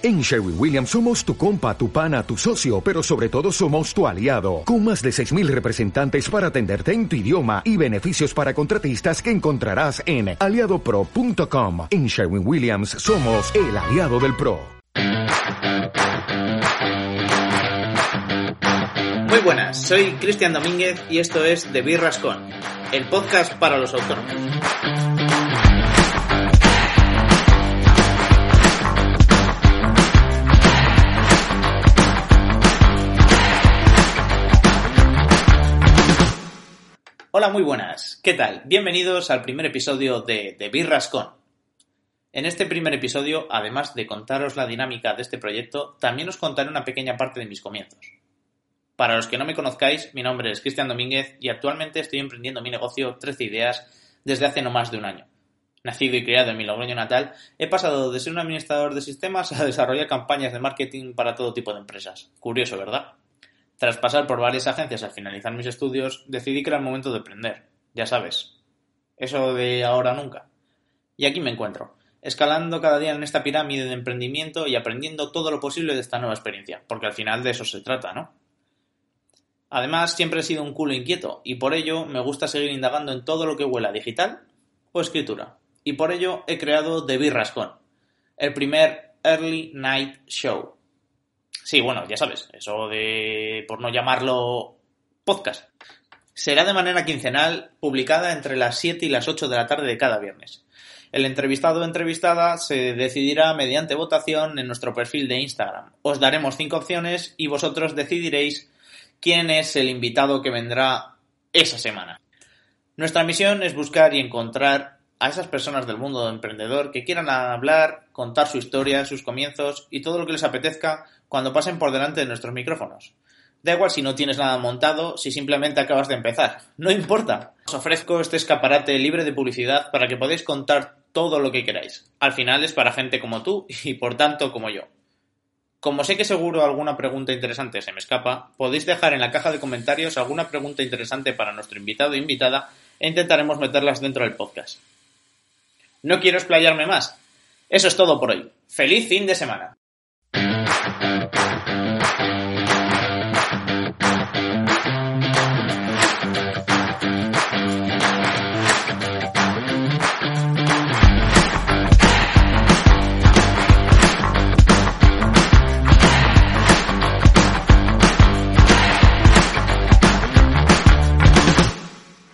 En Sherwin Williams somos tu compa, tu pana, tu socio, pero sobre todo somos tu aliado, con más de 6.000 representantes para atenderte en tu idioma y beneficios para contratistas que encontrarás en aliadopro.com. En Sherwin Williams somos el aliado del PRO. Muy buenas, soy Cristian Domínguez y esto es The Birras Con, el podcast para los autónomos. Hola, muy buenas. ¿Qué tal? Bienvenidos al primer episodio de The Birras Con. En este primer episodio, además de contaros la dinámica de este proyecto, también os contaré una pequeña parte de mis comienzos. Para los que no me conozcáis, mi nombre es Cristian Domínguez y actualmente estoy emprendiendo mi negocio 13 Ideas desde hace no más de un año. Nacido y criado en mi Logroño natal, he pasado de ser un administrador de sistemas a desarrollar campañas de marketing para todo tipo de empresas. Curioso, ¿verdad? Tras pasar por varias agencias al finalizar mis estudios, decidí que era el momento de emprender. Ya sabes, eso de ahora nunca. Y aquí me encuentro, escalando cada día en esta pirámide de emprendimiento y aprendiendo todo lo posible de esta nueva experiencia, porque al final de eso se trata, ¿no? Además, siempre he sido un culo inquieto y por ello me gusta seguir indagando en todo lo que huela digital o escritura. Y por ello he creado The Birrascon, el primer Early Night Show. Sí, bueno, ya sabes, eso de, por no llamarlo podcast. Será de manera quincenal, publicada entre las 7 y las 8 de la tarde de cada viernes. El entrevistado o entrevistada se decidirá mediante votación en nuestro perfil de Instagram. Os daremos cinco opciones y vosotros decidiréis quién es el invitado que vendrá esa semana. Nuestra misión es buscar y encontrar a esas personas del mundo emprendedor que quieran hablar, contar su historia, sus comienzos y todo lo que les apetezca cuando pasen por delante de nuestros micrófonos. Da igual si no tienes nada montado, si simplemente acabas de empezar. No importa. Os ofrezco este escaparate libre de publicidad para que podáis contar todo lo que queráis. Al final es para gente como tú y por tanto como yo. Como sé que seguro alguna pregunta interesante se me escapa, podéis dejar en la caja de comentarios alguna pregunta interesante para nuestro invitado o invitada e intentaremos meterlas dentro del podcast. No quiero explayarme más. Eso es todo por hoy. ¡Feliz fin de semana!